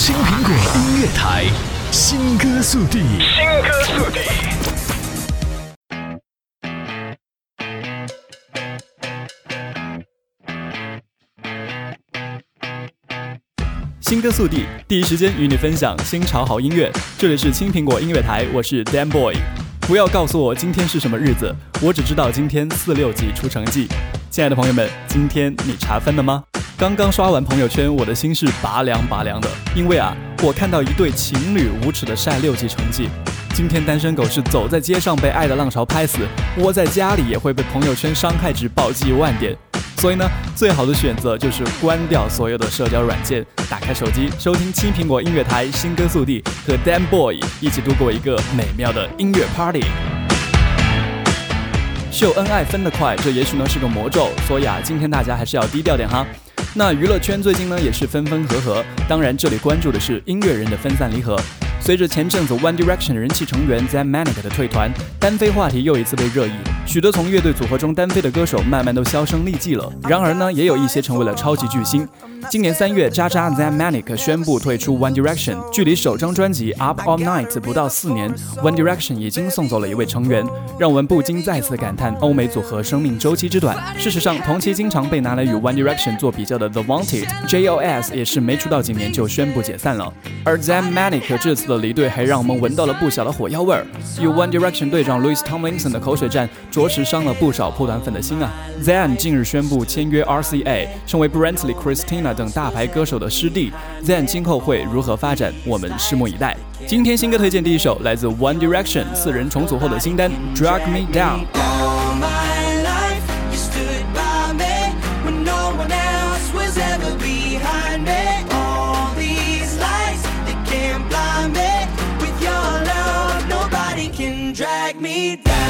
青苹果音乐台，新歌速递，新歌速递。新歌速递，第一时间与你分享新潮好音乐。这里是青苹果音乐台，我是 Dan Boy。不要告诉我今天是什么日子，我只知道今天四六级出成绩。亲爱的朋友们，今天你查分了吗？刚刚刷完朋友圈，我的心是拔凉拔凉的，因为啊，我看到一对情侣无耻的晒六级成绩。今天单身狗是走在街上被爱的浪潮拍死，窝在家里也会被朋友圈伤害值暴击万点。所以呢，最好的选择就是关掉所有的社交软件，打开手机收听青苹果音乐台新歌速递，和 Damn Boy 一起度过一个美妙的音乐 Party。秀恩爱分得快，这也许呢是个魔咒，所以啊，今天大家还是要低调点哈。那娱乐圈最近呢也是分分合合，当然这里关注的是音乐人的分散离合。随着前阵子 One Direction 人气成员 Zayn Malik 的退团，单飞话题又一次被热议。许多从乐队组合中单飞的歌手，慢慢都销声匿迹了。然而呢，也有一些成为了超级巨星。今年三月，渣渣 Zayn Malik 宣布退出 One Direction，距离首张专辑 Up All Night 不到四年，One Direction 已经送走了一位成员，让我们不禁再次感叹欧美组合生命周期之短。事实上，同期经常被拿来与 One Direction 做比较的 The Wanted J.O.S 也是没出道几年就宣布解散了。而 Zayn Malik 这次的离队还让我们闻到了不小的火药味儿。与 One Direction 队长 Louis Tomlinson 的口水战，着实伤了不少破团粉的心啊。Zayn 近日宣布签约 RCA，成为 Brantley Christina 等大牌歌手的师弟。Zayn 今后会如何发展，我们拭目以待。今天新歌推荐第一首来自 One Direction 四人重组后的新单《Drag Me Down》。down.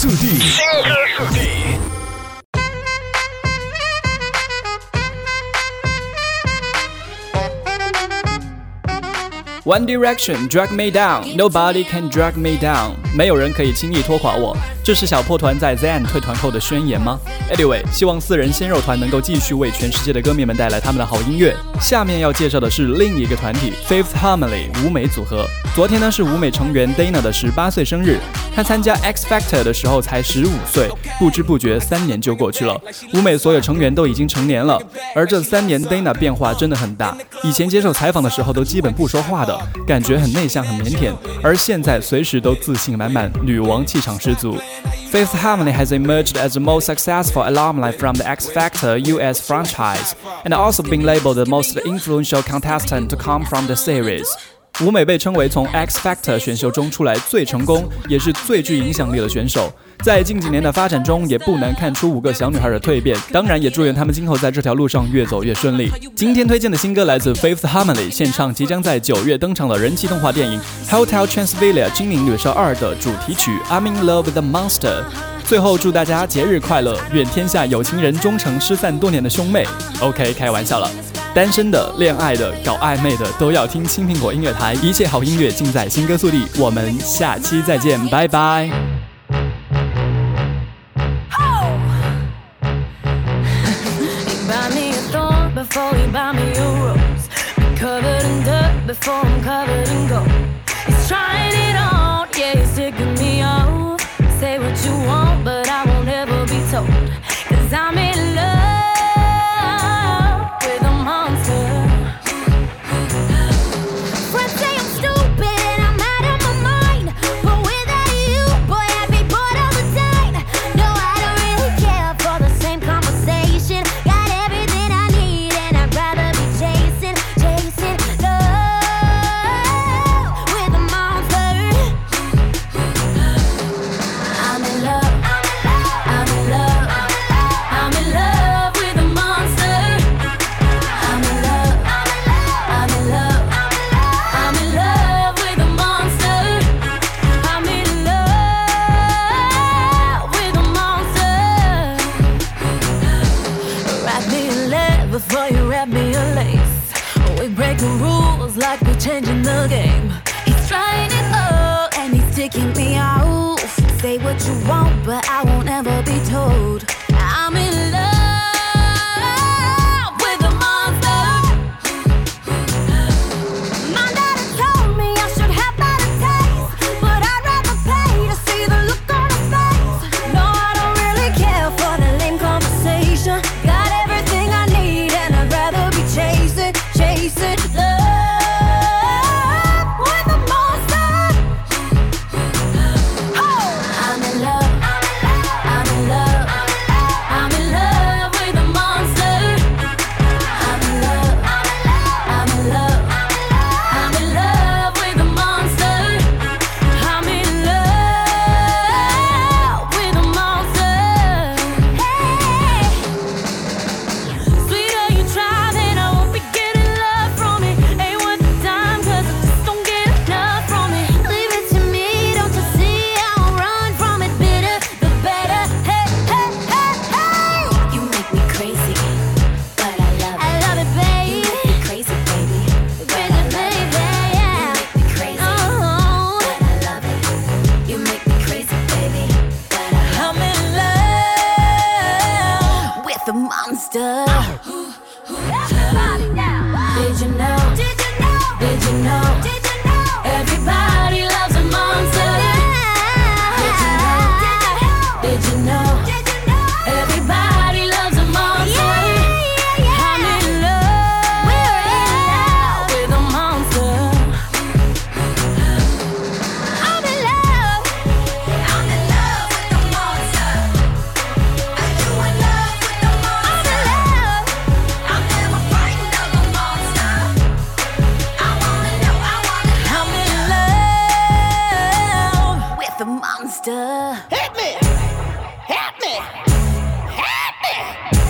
速递，新歌速递。One Direction drag me down, nobody can drag me down。没有人可以轻易拖垮我。这是小破团在 ZAN 退团后的宣言吗？Anyway，希望四人鲜肉团能够继续为全世界的歌迷们带来他们的好音乐。下面要介绍的是另一个团体 Fifth Harmony 舞美组合。昨天呢是舞美成员 Dana 的十八岁生日，她参加 X Factor 的时候才十五岁，不知不觉三年就过去了。舞美所有成员都已经成年了，而这三年 Dana 变化真的很大。以前接受采访的时候都基本不说话的，感觉很内向很腼腆，而现在随时都自信满满，女王气场十足。Fifth Harmony has emerged as the most successful alumni from the X Factor US franchise, and also been labeled the most influential contestant to come from the series. 舞美被称为从 X Factor 选秀中出来最成功，也是最具影响力的选手。在近几年的发展中，也不难看出五个小女孩的蜕变。当然，也祝愿她们今后在这条路上越走越顺利。今天推荐的新歌来自 Fifth Harmony，献唱即将在九月登场的人气动画电影《Hotel Transylvania 精灵旅社二》的主题曲《I'm in Love with the Monster》。最后祝大家节日快乐，愿天下有情人终成失散多年的兄妹。OK，开玩笑了。单身的、恋爱的、搞暧昧的，都要听青苹果音乐台，一切好音乐尽在新歌速递。我们下期再见，拜拜。changing he's me out. Say what you want, but I monster. Hit me! Hit me! Hit me!